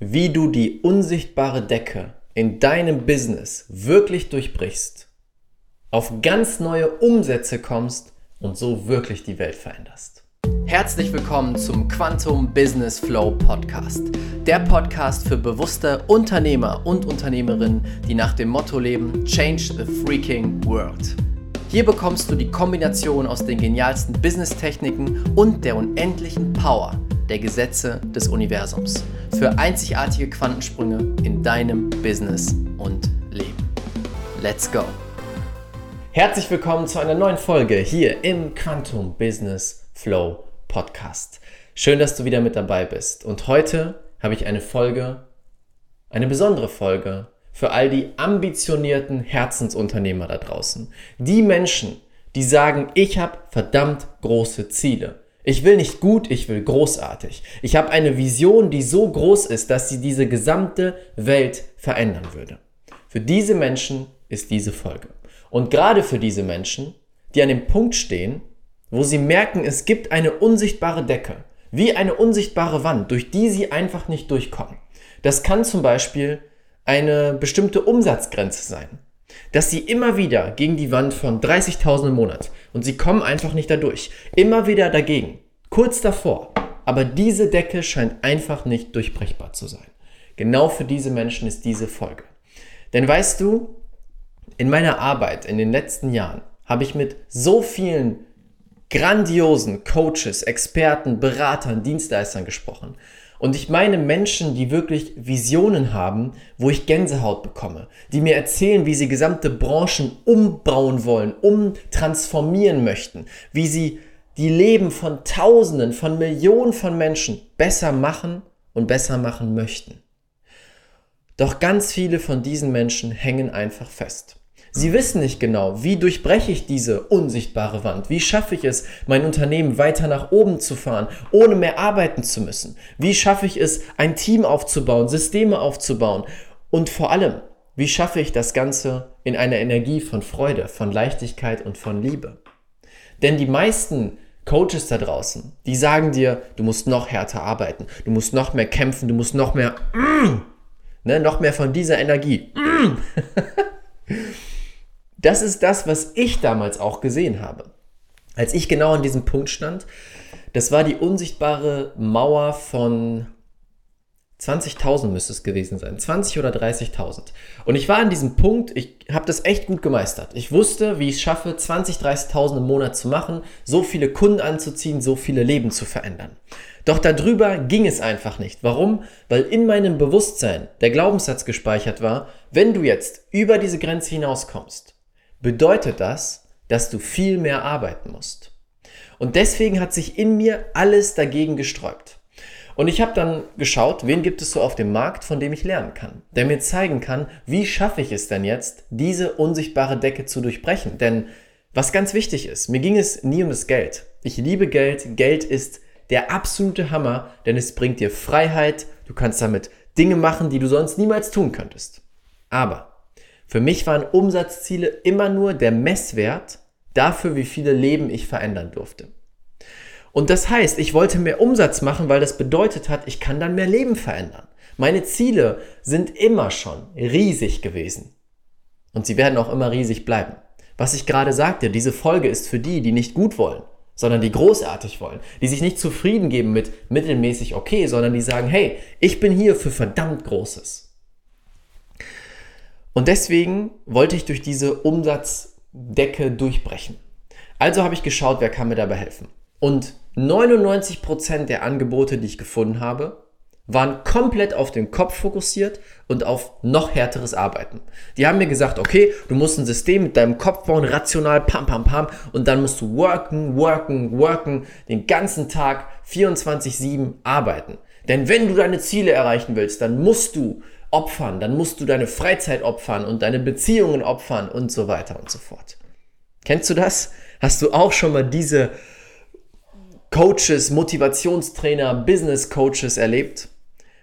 wie du die unsichtbare Decke in deinem Business wirklich durchbrichst, auf ganz neue Umsätze kommst und so wirklich die Welt veränderst. Herzlich willkommen zum Quantum Business Flow Podcast. Der Podcast für bewusste Unternehmer und Unternehmerinnen, die nach dem Motto leben, Change the Freaking World. Hier bekommst du die Kombination aus den genialsten Business-Techniken und der unendlichen Power der Gesetze des Universums für einzigartige Quantensprünge in deinem Business und Leben. Let's go! Herzlich willkommen zu einer neuen Folge hier im Quantum Business Flow Podcast. Schön, dass du wieder mit dabei bist. Und heute habe ich eine Folge, eine besondere Folge für all die ambitionierten Herzensunternehmer da draußen. Die Menschen, die sagen, ich habe verdammt große Ziele. Ich will nicht gut, ich will großartig. Ich habe eine Vision, die so groß ist, dass sie diese gesamte Welt verändern würde. Für diese Menschen ist diese Folge. Und gerade für diese Menschen, die an dem Punkt stehen, wo sie merken, es gibt eine unsichtbare Decke, wie eine unsichtbare Wand, durch die sie einfach nicht durchkommen. Das kann zum Beispiel eine bestimmte Umsatzgrenze sein dass sie immer wieder gegen die Wand von 30.000 im Monat und sie kommen einfach nicht dadurch. Immer wieder dagegen. Kurz davor. Aber diese Decke scheint einfach nicht durchbrechbar zu sein. Genau für diese Menschen ist diese Folge. Denn weißt du, in meiner Arbeit in den letzten Jahren habe ich mit so vielen grandiosen Coaches, Experten, Beratern, Dienstleistern gesprochen. Und ich meine Menschen, die wirklich Visionen haben, wo ich Gänsehaut bekomme, die mir erzählen, wie sie gesamte Branchen umbauen wollen, umtransformieren möchten, wie sie die Leben von Tausenden, von Millionen von Menschen besser machen und besser machen möchten. Doch ganz viele von diesen Menschen hängen einfach fest. Sie wissen nicht genau, wie durchbreche ich diese unsichtbare Wand? Wie schaffe ich es, mein Unternehmen weiter nach oben zu fahren, ohne mehr arbeiten zu müssen? Wie schaffe ich es, ein Team aufzubauen, Systeme aufzubauen? Und vor allem, wie schaffe ich das Ganze in einer Energie von Freude, von Leichtigkeit und von Liebe? Denn die meisten Coaches da draußen, die sagen dir, du musst noch härter arbeiten, du musst noch mehr kämpfen, du musst noch mehr, mm, ne, noch mehr von dieser Energie. Mm. Das ist das, was ich damals auch gesehen habe. Als ich genau an diesem Punkt stand, das war die unsichtbare Mauer von 20.000 müsste es gewesen sein. 20 oder 30.000. Und ich war an diesem Punkt, ich habe das echt gut gemeistert. Ich wusste, wie ich es schaffe, 20, 30.000 im Monat zu machen, so viele Kunden anzuziehen, so viele Leben zu verändern. Doch darüber ging es einfach nicht. Warum? Weil in meinem Bewusstsein der Glaubenssatz gespeichert war, wenn du jetzt über diese Grenze hinauskommst, bedeutet das, dass du viel mehr arbeiten musst. Und deswegen hat sich in mir alles dagegen gesträubt. Und ich habe dann geschaut, wen gibt es so auf dem Markt, von dem ich lernen kann, der mir zeigen kann, wie schaffe ich es denn jetzt, diese unsichtbare Decke zu durchbrechen. Denn was ganz wichtig ist, mir ging es nie um das Geld. Ich liebe Geld. Geld ist der absolute Hammer, denn es bringt dir Freiheit. Du kannst damit Dinge machen, die du sonst niemals tun könntest. Aber für mich waren Umsatzziele immer nur der Messwert dafür, wie viele Leben ich verändern durfte. Und das heißt, ich wollte mehr Umsatz machen, weil das bedeutet hat, ich kann dann mehr Leben verändern. Meine Ziele sind immer schon riesig gewesen. Und sie werden auch immer riesig bleiben. Was ich gerade sagte, diese Folge ist für die, die nicht gut wollen, sondern die großartig wollen, die sich nicht zufrieden geben mit mittelmäßig okay, sondern die sagen, hey, ich bin hier für verdammt Großes. Und deswegen wollte ich durch diese Umsatzdecke durchbrechen. Also habe ich geschaut, wer kann mir dabei helfen. Und 99% der Angebote, die ich gefunden habe, waren komplett auf den Kopf fokussiert und auf noch härteres Arbeiten. Die haben mir gesagt, okay, du musst ein System mit deinem Kopf bauen, rational, pam, pam, pam, und dann musst du worken, worken, worken, den ganzen Tag 24-7 arbeiten. Denn wenn du deine Ziele erreichen willst, dann musst du opfern, dann musst du deine Freizeit opfern und deine Beziehungen opfern und so weiter und so fort. Kennst du das? Hast du auch schon mal diese Coaches, Motivationstrainer, Business Coaches erlebt?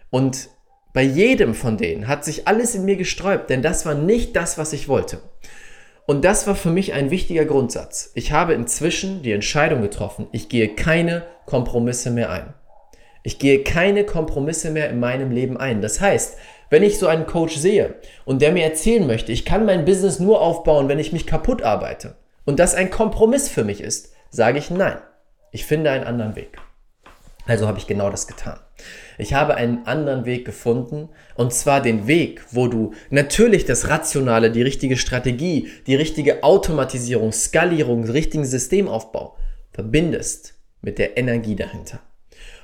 Und bei jedem von denen hat sich alles in mir gesträubt, denn das war nicht das, was ich wollte. Und das war für mich ein wichtiger Grundsatz. Ich habe inzwischen die Entscheidung getroffen, ich gehe keine Kompromisse mehr ein. Ich gehe keine Kompromisse mehr in meinem Leben ein. Das heißt, wenn ich so einen Coach sehe und der mir erzählen möchte, ich kann mein Business nur aufbauen, wenn ich mich kaputt arbeite und das ein Kompromiss für mich ist, sage ich nein. Ich finde einen anderen Weg. Also habe ich genau das getan. Ich habe einen anderen Weg gefunden und zwar den Weg, wo du natürlich das Rationale, die richtige Strategie, die richtige Automatisierung, Skalierung, richtigen Systemaufbau verbindest mit der Energie dahinter.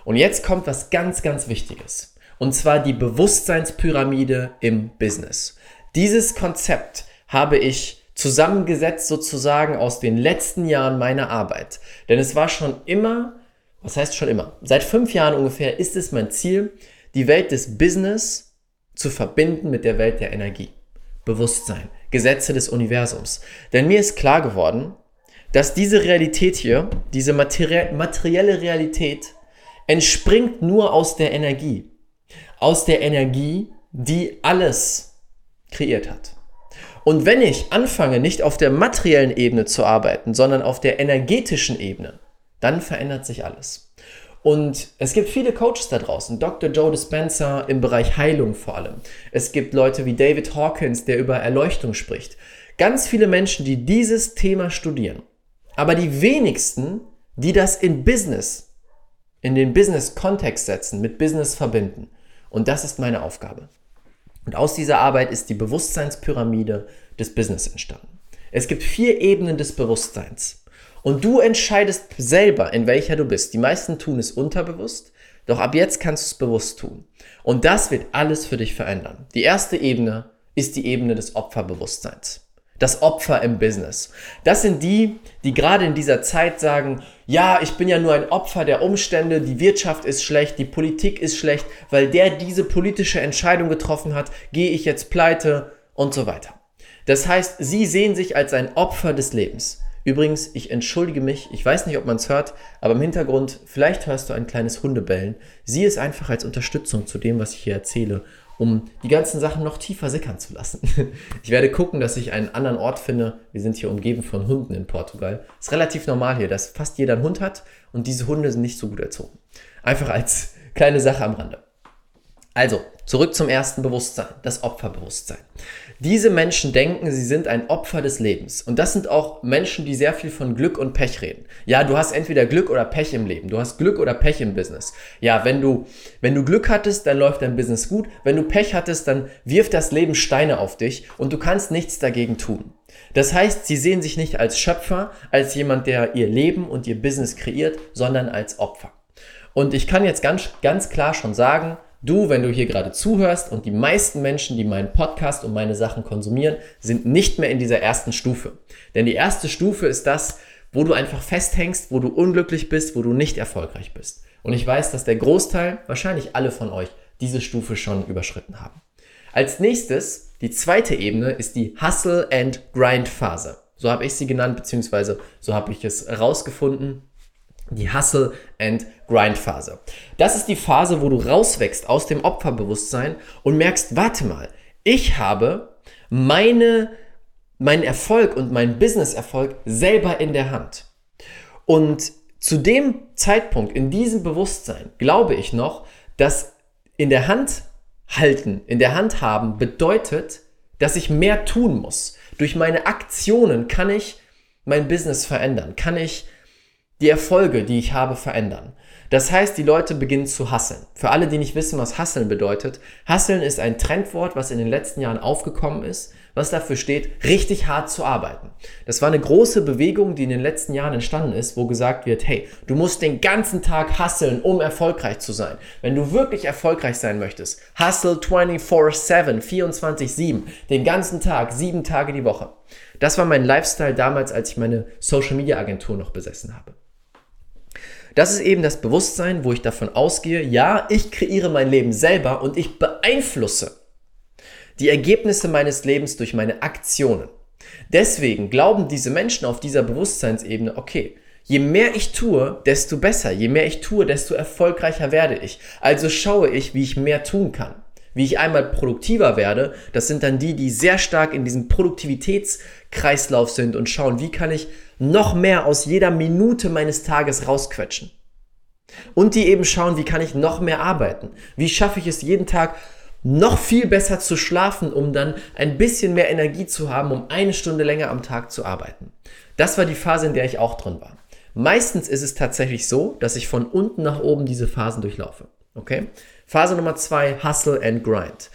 Und jetzt kommt was ganz, ganz Wichtiges. Und zwar die Bewusstseinspyramide im Business. Dieses Konzept habe ich zusammengesetzt sozusagen aus den letzten Jahren meiner Arbeit. Denn es war schon immer was heißt schon immer? Seit fünf Jahren ungefähr ist es mein Ziel, die Welt des Business zu verbinden mit der Welt der Energie. Bewusstsein, Gesetze des Universums. Denn mir ist klar geworden, dass diese Realität hier, diese materielle Realität, entspringt nur aus der Energie. Aus der Energie, die alles kreiert hat. Und wenn ich anfange, nicht auf der materiellen Ebene zu arbeiten, sondern auf der energetischen Ebene, dann verändert sich alles. Und es gibt viele Coaches da draußen, Dr. Joe Dispenza im Bereich Heilung vor allem. Es gibt Leute wie David Hawkins, der über Erleuchtung spricht. Ganz viele Menschen, die dieses Thema studieren. Aber die wenigsten, die das in Business, in den Business-Kontext setzen, mit Business verbinden. Und das ist meine Aufgabe. Und aus dieser Arbeit ist die Bewusstseinspyramide des Business entstanden. Es gibt vier Ebenen des Bewusstseins. Und du entscheidest selber, in welcher du bist. Die meisten tun es unterbewusst, doch ab jetzt kannst du es bewusst tun. Und das wird alles für dich verändern. Die erste Ebene ist die Ebene des Opferbewusstseins. Das Opfer im Business. Das sind die, die gerade in dieser Zeit sagen, ja, ich bin ja nur ein Opfer der Umstände, die Wirtschaft ist schlecht, die Politik ist schlecht, weil der diese politische Entscheidung getroffen hat, gehe ich jetzt pleite und so weiter. Das heißt, sie sehen sich als ein Opfer des Lebens. Übrigens, ich entschuldige mich, ich weiß nicht, ob man es hört, aber im Hintergrund, vielleicht hörst du ein kleines Hundebellen. Sieh es einfach als Unterstützung zu dem, was ich hier erzähle, um die ganzen Sachen noch tiefer sickern zu lassen. Ich werde gucken, dass ich einen anderen Ort finde. Wir sind hier umgeben von Hunden in Portugal. Ist relativ normal hier, dass fast jeder einen Hund hat und diese Hunde sind nicht so gut erzogen. Einfach als kleine Sache am Rande. Also, zurück zum ersten Bewusstsein, das Opferbewusstsein. Diese Menschen denken, sie sind ein Opfer des Lebens. Und das sind auch Menschen, die sehr viel von Glück und Pech reden. Ja, du hast entweder Glück oder Pech im Leben. Du hast Glück oder Pech im Business. Ja, wenn du, wenn du Glück hattest, dann läuft dein Business gut. Wenn du Pech hattest, dann wirft das Leben Steine auf dich und du kannst nichts dagegen tun. Das heißt, sie sehen sich nicht als Schöpfer, als jemand, der ihr Leben und ihr Business kreiert, sondern als Opfer. Und ich kann jetzt ganz, ganz klar schon sagen, Du, wenn du hier gerade zuhörst und die meisten Menschen, die meinen Podcast und meine Sachen konsumieren, sind nicht mehr in dieser ersten Stufe. Denn die erste Stufe ist das, wo du einfach festhängst, wo du unglücklich bist, wo du nicht erfolgreich bist. Und ich weiß, dass der Großteil, wahrscheinlich alle von euch, diese Stufe schon überschritten haben. Als nächstes, die zweite Ebene, ist die Hustle and Grind Phase. So habe ich sie genannt, beziehungsweise so habe ich es herausgefunden die Hustle and Grind Phase. Das ist die Phase, wo du rauswächst aus dem Opferbewusstsein und merkst, warte mal, ich habe meine, meinen Erfolg und meinen Business-Erfolg selber in der Hand. Und zu dem Zeitpunkt, in diesem Bewusstsein, glaube ich noch, dass in der Hand halten, in der Hand haben bedeutet, dass ich mehr tun muss. Durch meine Aktionen kann ich mein Business verändern, kann ich die Erfolge, die ich habe, verändern. Das heißt, die Leute beginnen zu hasseln. Für alle, die nicht wissen, was hasseln bedeutet, hasseln ist ein Trendwort, was in den letzten Jahren aufgekommen ist, was dafür steht, richtig hart zu arbeiten. Das war eine große Bewegung, die in den letzten Jahren entstanden ist, wo gesagt wird, hey, du musst den ganzen Tag hasseln, um erfolgreich zu sein. Wenn du wirklich erfolgreich sein möchtest, hustle 24-7, 24-7, den ganzen Tag, sieben Tage die Woche. Das war mein Lifestyle damals, als ich meine Social Media Agentur noch besessen habe. Das ist eben das Bewusstsein, wo ich davon ausgehe, ja, ich kreiere mein Leben selber und ich beeinflusse die Ergebnisse meines Lebens durch meine Aktionen. Deswegen glauben diese Menschen auf dieser Bewusstseinsebene, okay, je mehr ich tue, desto besser, je mehr ich tue, desto erfolgreicher werde ich. Also schaue ich, wie ich mehr tun kann. Wie ich einmal produktiver werde, das sind dann die, die sehr stark in diesem Produktivitätskreislauf sind und schauen, wie kann ich noch mehr aus jeder Minute meines Tages rausquetschen. Und die eben schauen, wie kann ich noch mehr arbeiten? Wie schaffe ich es jeden Tag noch viel besser zu schlafen, um dann ein bisschen mehr Energie zu haben, um eine Stunde länger am Tag zu arbeiten. Das war die Phase, in der ich auch drin war. Meistens ist es tatsächlich so, dass ich von unten nach oben diese Phasen durchlaufe. Okay? Phase Nummer zwei, Hustle and Grind.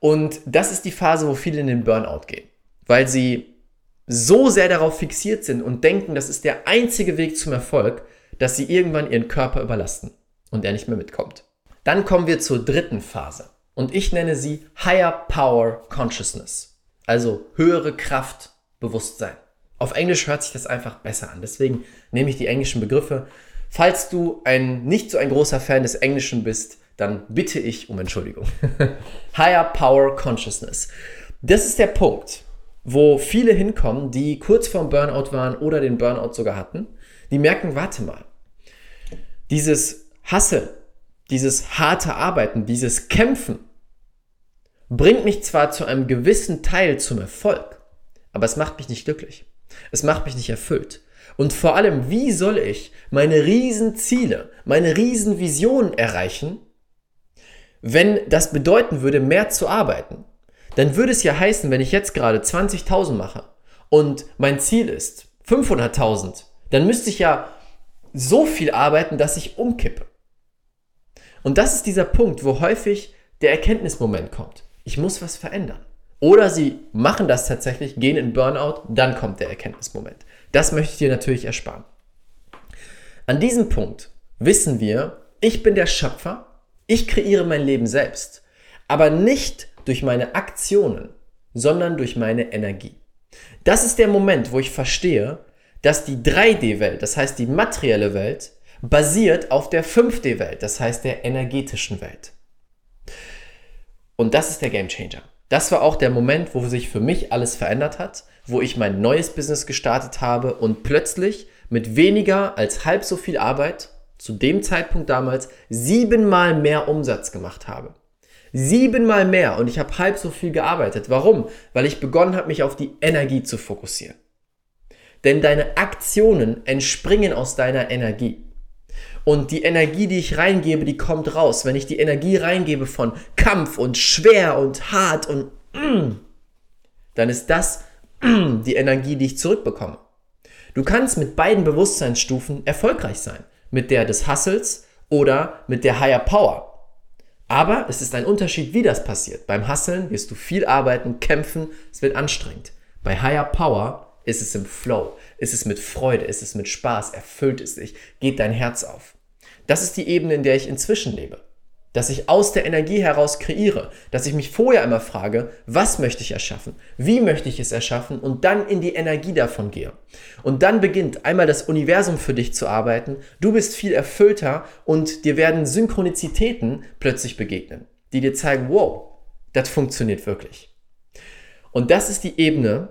Und das ist die Phase, wo viele in den Burnout gehen, weil sie so sehr darauf fixiert sind und denken, das ist der einzige Weg zum Erfolg, dass sie irgendwann ihren Körper überlasten und er nicht mehr mitkommt. Dann kommen wir zur dritten Phase und ich nenne sie Higher Power Consciousness, also höhere Kraft, Bewusstsein. Auf Englisch hört sich das einfach besser an, deswegen nehme ich die englischen Begriffe. Falls du ein nicht so ein großer Fan des Englischen bist, dann bitte ich um Entschuldigung. Higher Power Consciousness. Das ist der Punkt, wo viele hinkommen, die kurz vorm Burnout waren oder den Burnout sogar hatten, die merken, warte mal, dieses Hasse, dieses harte Arbeiten, dieses Kämpfen bringt mich zwar zu einem gewissen Teil zum Erfolg, aber es macht mich nicht glücklich. Es macht mich nicht erfüllt. Und vor allem, wie soll ich meine Riesenziele, meine Riesenvisionen erreichen, wenn das bedeuten würde, mehr zu arbeiten? Dann würde es ja heißen, wenn ich jetzt gerade 20.000 mache und mein Ziel ist 500.000, dann müsste ich ja so viel arbeiten, dass ich umkippe. Und das ist dieser Punkt, wo häufig der Erkenntnismoment kommt. Ich muss was verändern. Oder sie machen das tatsächlich, gehen in Burnout, dann kommt der Erkenntnismoment. Das möchte ich dir natürlich ersparen. An diesem Punkt wissen wir, ich bin der Schöpfer, ich kreiere mein Leben selbst, aber nicht durch meine Aktionen, sondern durch meine Energie. Das ist der Moment, wo ich verstehe, dass die 3D-Welt, das heißt die materielle Welt, basiert auf der 5D-Welt, das heißt der energetischen Welt. Und das ist der Game Changer. Das war auch der Moment, wo sich für mich alles verändert hat, wo ich mein neues Business gestartet habe und plötzlich mit weniger als halb so viel Arbeit, zu dem Zeitpunkt damals, siebenmal mehr Umsatz gemacht habe. Siebenmal mehr und ich habe halb so viel gearbeitet. Warum? Weil ich begonnen habe, mich auf die Energie zu fokussieren. Denn deine Aktionen entspringen aus deiner Energie. Und die Energie, die ich reingebe, die kommt raus. Wenn ich die Energie reingebe von Kampf und schwer und hart und mm, dann ist das mm, die Energie, die ich zurückbekomme. Du kannst mit beiden Bewusstseinsstufen erfolgreich sein. Mit der des Hustles oder mit der Higher Power. Aber es ist ein Unterschied, wie das passiert. Beim Hustlen wirst du viel arbeiten, kämpfen, es wird anstrengend. Bei Higher Power ist es im Flow? Ist es mit Freude? Ist es mit Spaß? Erfüllt es dich? Geht dein Herz auf? Das ist die Ebene, in der ich inzwischen lebe. Dass ich aus der Energie heraus kreiere, dass ich mich vorher einmal frage, was möchte ich erschaffen, wie möchte ich es erschaffen und dann in die Energie davon gehe. Und dann beginnt einmal das Universum für dich zu arbeiten, du bist viel erfüllter und dir werden Synchronizitäten plötzlich begegnen, die dir zeigen, wow, das funktioniert wirklich. Und das ist die Ebene,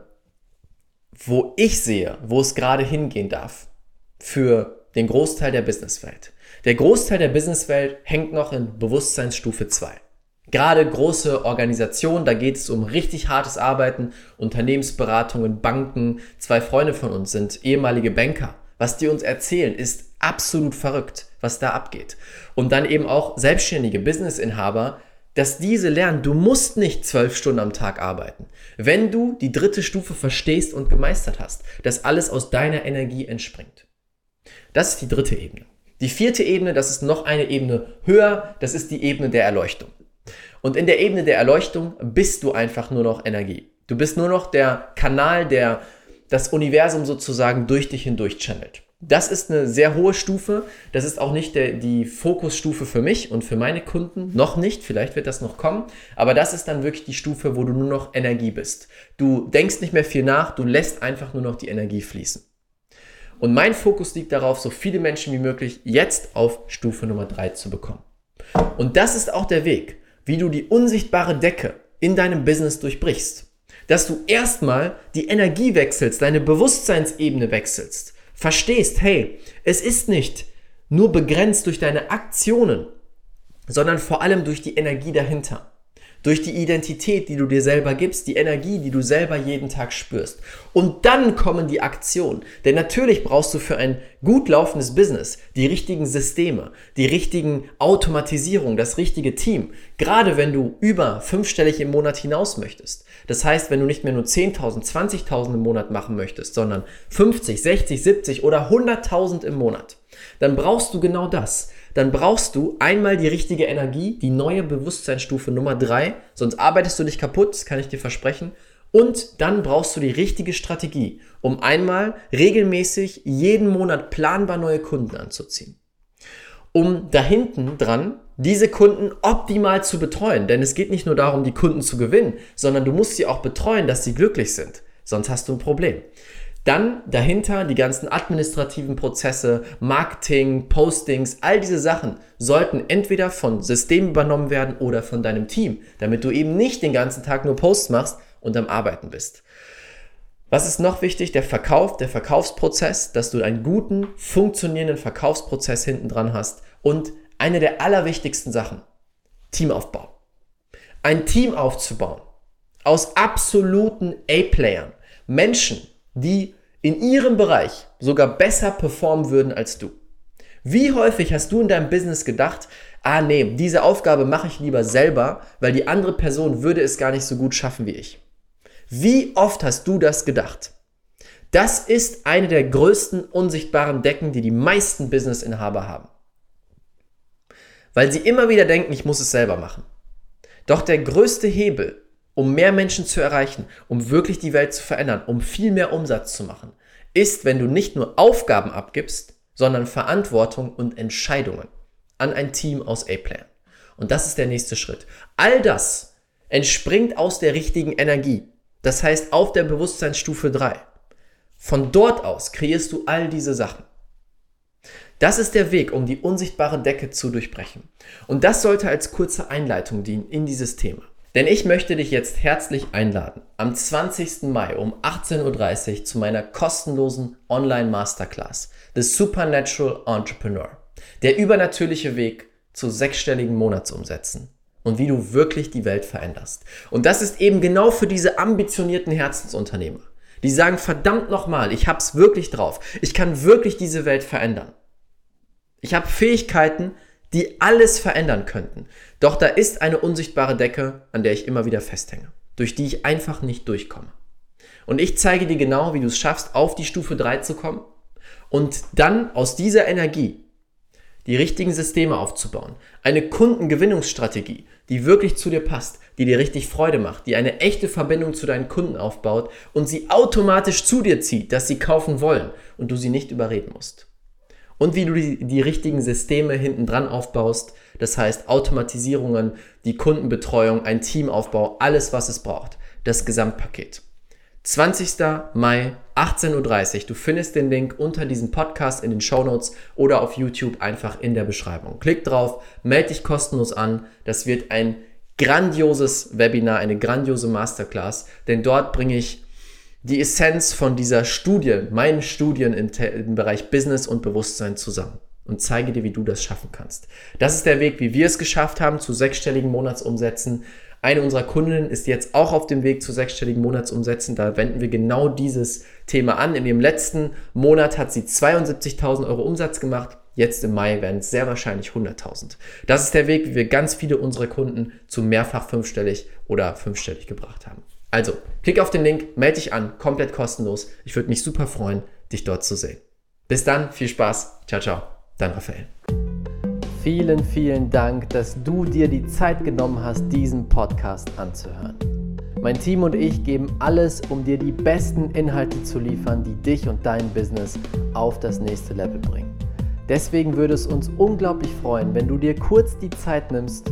wo ich sehe, wo es gerade hingehen darf für den Großteil der Businesswelt. Der Großteil der Businesswelt hängt noch in Bewusstseinsstufe 2. Gerade große Organisationen, da geht es um richtig hartes Arbeiten, Unternehmensberatungen, Banken. Zwei Freunde von uns sind ehemalige Banker. Was die uns erzählen, ist absolut verrückt, was da abgeht. Und dann eben auch selbstständige Businessinhaber, dass diese lernen, du musst nicht zwölf Stunden am Tag arbeiten. Wenn du die dritte Stufe verstehst und gemeistert hast, dass alles aus deiner Energie entspringt. Das ist die dritte Ebene. Die vierte Ebene, das ist noch eine Ebene höher, das ist die Ebene der Erleuchtung. Und in der Ebene der Erleuchtung bist du einfach nur noch Energie. Du bist nur noch der Kanal, der das Universum sozusagen durch dich hindurch channelt. Das ist eine sehr hohe Stufe. Das ist auch nicht der, die Fokusstufe für mich und für meine Kunden. Noch nicht. Vielleicht wird das noch kommen. Aber das ist dann wirklich die Stufe, wo du nur noch Energie bist. Du denkst nicht mehr viel nach. Du lässt einfach nur noch die Energie fließen. Und mein Fokus liegt darauf, so viele Menschen wie möglich jetzt auf Stufe Nummer drei zu bekommen. Und das ist auch der Weg, wie du die unsichtbare Decke in deinem Business durchbrichst. Dass du erstmal die Energie wechselst, deine Bewusstseinsebene wechselst verstehst, hey, es ist nicht nur begrenzt durch deine Aktionen, sondern vor allem durch die Energie dahinter. Durch die Identität, die du dir selber gibst, die Energie, die du selber jeden Tag spürst. Und dann kommen die Aktionen. Denn natürlich brauchst du für ein gut laufendes Business die richtigen Systeme, die richtigen Automatisierung, das richtige Team. Gerade wenn du über fünfstellig im Monat hinaus möchtest. Das heißt, wenn du nicht mehr nur 10.000, 20.000 im Monat machen möchtest, sondern 50, 60, 70 oder 100.000 im Monat, dann brauchst du genau das dann brauchst du einmal die richtige Energie, die neue Bewusstseinsstufe Nummer drei, sonst arbeitest du dich kaputt, das kann ich dir versprechen. Und dann brauchst du die richtige Strategie, um einmal regelmäßig jeden Monat planbar neue Kunden anzuziehen. Um da hinten dran diese Kunden optimal zu betreuen. Denn es geht nicht nur darum, die Kunden zu gewinnen, sondern du musst sie auch betreuen, dass sie glücklich sind. Sonst hast du ein Problem. Dann dahinter die ganzen administrativen Prozesse, Marketing, Postings, all diese Sachen sollten entweder von Systemen übernommen werden oder von deinem Team, damit du eben nicht den ganzen Tag nur Posts machst und am Arbeiten bist. Was ist noch wichtig? Der Verkauf, der Verkaufsprozess, dass du einen guten, funktionierenden Verkaufsprozess hinten dran hast. Und eine der allerwichtigsten Sachen, Teamaufbau. Ein Team aufzubauen aus absoluten A-Playern. Menschen, die in ihrem Bereich sogar besser performen würden als du. Wie häufig hast du in deinem Business gedacht, ah nee, diese Aufgabe mache ich lieber selber, weil die andere Person würde es gar nicht so gut schaffen wie ich. Wie oft hast du das gedacht? Das ist eine der größten unsichtbaren Decken, die die meisten Businessinhaber haben. Weil sie immer wieder denken, ich muss es selber machen. Doch der größte Hebel, um mehr Menschen zu erreichen, um wirklich die Welt zu verändern, um viel mehr Umsatz zu machen, ist, wenn du nicht nur Aufgaben abgibst, sondern Verantwortung und Entscheidungen an ein Team aus A-Plan. Und das ist der nächste Schritt. All das entspringt aus der richtigen Energie. Das heißt, auf der Bewusstseinsstufe 3. Von dort aus kreierst du all diese Sachen. Das ist der Weg, um die unsichtbare Decke zu durchbrechen. Und das sollte als kurze Einleitung dienen in dieses Thema. Denn ich möchte dich jetzt herzlich einladen, am 20. Mai um 18.30 Uhr zu meiner kostenlosen Online-Masterclass, The Supernatural Entrepreneur. Der übernatürliche Weg zu sechsstelligen Monatsumsätzen und wie du wirklich die Welt veränderst. Und das ist eben genau für diese ambitionierten Herzensunternehmer. Die sagen, verdammt nochmal, ich hab's wirklich drauf. Ich kann wirklich diese Welt verändern. Ich habe Fähigkeiten, die alles verändern könnten. Doch da ist eine unsichtbare Decke, an der ich immer wieder festhänge, durch die ich einfach nicht durchkomme. Und ich zeige dir genau, wie du es schaffst, auf die Stufe 3 zu kommen und dann aus dieser Energie die richtigen Systeme aufzubauen. Eine Kundengewinnungsstrategie, die wirklich zu dir passt, die dir richtig Freude macht, die eine echte Verbindung zu deinen Kunden aufbaut und sie automatisch zu dir zieht, dass sie kaufen wollen und du sie nicht überreden musst und wie du die, die richtigen Systeme hinten dran aufbaust. Das heißt Automatisierungen, die Kundenbetreuung, ein Teamaufbau, alles, was es braucht. Das Gesamtpaket. 20. Mai, 18.30 Uhr. Du findest den Link unter diesem Podcast in den Show Notes oder auf YouTube einfach in der Beschreibung. Klick drauf, melde dich kostenlos an. Das wird ein grandioses Webinar, eine grandiose Masterclass, denn dort bringe ich die Essenz von dieser Studie, meinen Studien im, im, Bereich Business und Bewusstsein zusammen und zeige dir, wie du das schaffen kannst. Das ist der Weg, wie wir es geschafft haben, zu sechsstelligen Monatsumsätzen. Eine unserer Kundinnen ist jetzt auch auf dem Weg zu sechsstelligen Monatsumsätzen. Da wenden wir genau dieses Thema an. In dem letzten Monat hat sie 72.000 Euro Umsatz gemacht. Jetzt im Mai werden es sehr wahrscheinlich 100.000. Das ist der Weg, wie wir ganz viele unserer Kunden zu mehrfach fünfstellig oder fünfstellig gebracht haben. Also, klick auf den Link, melde dich an, komplett kostenlos. Ich würde mich super freuen, dich dort zu sehen. Bis dann, viel Spaß. Ciao, ciao. Dein Raphael. Vielen, vielen Dank, dass du dir die Zeit genommen hast, diesen Podcast anzuhören. Mein Team und ich geben alles, um dir die besten Inhalte zu liefern, die dich und dein Business auf das nächste Level bringen. Deswegen würde es uns unglaublich freuen, wenn du dir kurz die Zeit nimmst,